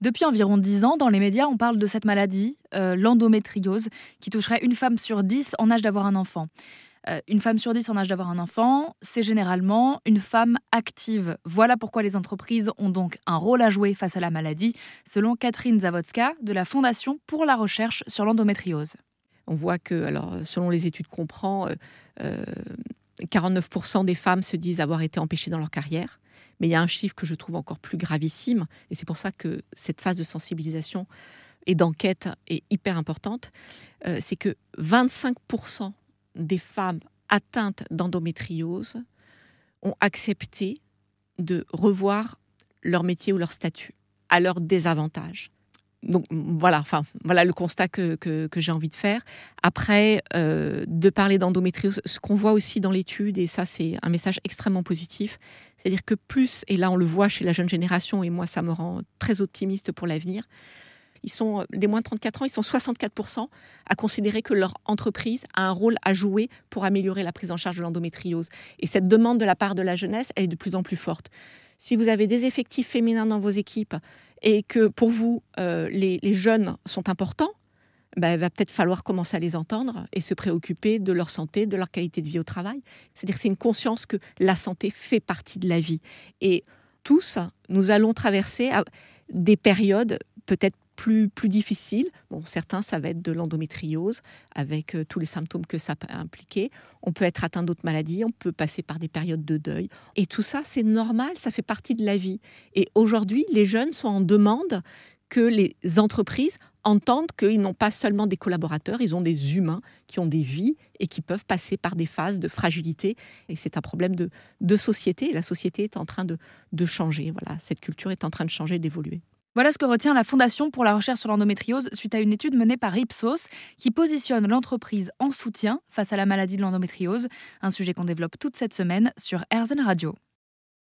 Depuis environ 10 ans, dans les médias, on parle de cette maladie, euh, l'endométriose, qui toucherait une femme sur 10 en âge d'avoir un enfant. Euh, une femme sur 10 en âge d'avoir un enfant, c'est généralement une femme active. Voilà pourquoi les entreprises ont donc un rôle à jouer face à la maladie, selon Catherine Zawodska de la Fondation pour la recherche sur l'endométriose. On voit que, alors, selon les études qu'on prend, 49% des femmes se disent avoir été empêchées dans leur carrière. Mais il y a un chiffre que je trouve encore plus gravissime, et c'est pour ça que cette phase de sensibilisation et d'enquête est hyper importante, euh, c'est que 25% des femmes atteintes d'endométriose ont accepté de revoir leur métier ou leur statut à leur désavantage donc voilà, enfin voilà le constat que, j'ai envie de faire. Après, euh, de parler d'endométriose, ce qu'on voit aussi dans l'étude, et ça c'est un message extrêmement positif, c'est-à-dire que plus, et là on le voit chez la jeune génération, et moi ça me rend très optimiste pour l'avenir, ils sont, les moins de 34 ans, ils sont 64% à considérer que leur entreprise a un rôle à jouer pour améliorer la prise en charge de l'endométriose. Et cette demande de la part de la jeunesse, elle est de plus en plus forte. Si vous avez des effectifs féminins dans vos équipes, et que pour vous, euh, les, jeunes sont importants, ben, il va peut-être falloir commencer à les entendre et se préoccuper de leur santé, de leur qualité de vie au travail. C'est-à-dire c'est une conscience que la santé fait partie de la vie. Et tous, nous allons traverser des périodes peut-être plus, plus difficiles. Bon, certains, ça va être de l'endométriose, avec euh, tous les symptômes que ça peut impliquer. On peut être atteint d'autres maladies, on peut passer par des périodes de deuil. Et tout ça, c'est normal, ça fait partie de la vie. Et aujourd'hui, les jeunes sont en demande que les entreprises entendent qu'ils n'ont pas seulement des collaborateurs, ils ont des humains qui ont des vies et qui peuvent passer par des phases de fragilité. Et c'est un problème de, de société. La société est en train de, de changer. Voilà, cette culture est en train de changer, d'évoluer. Voilà ce que retient la Fondation pour la recherche sur l'endométriose suite à une étude menée par Ipsos qui positionne l'entreprise en soutien face à la maladie de l'endométriose, un sujet qu'on développe toute cette semaine sur RZN Radio.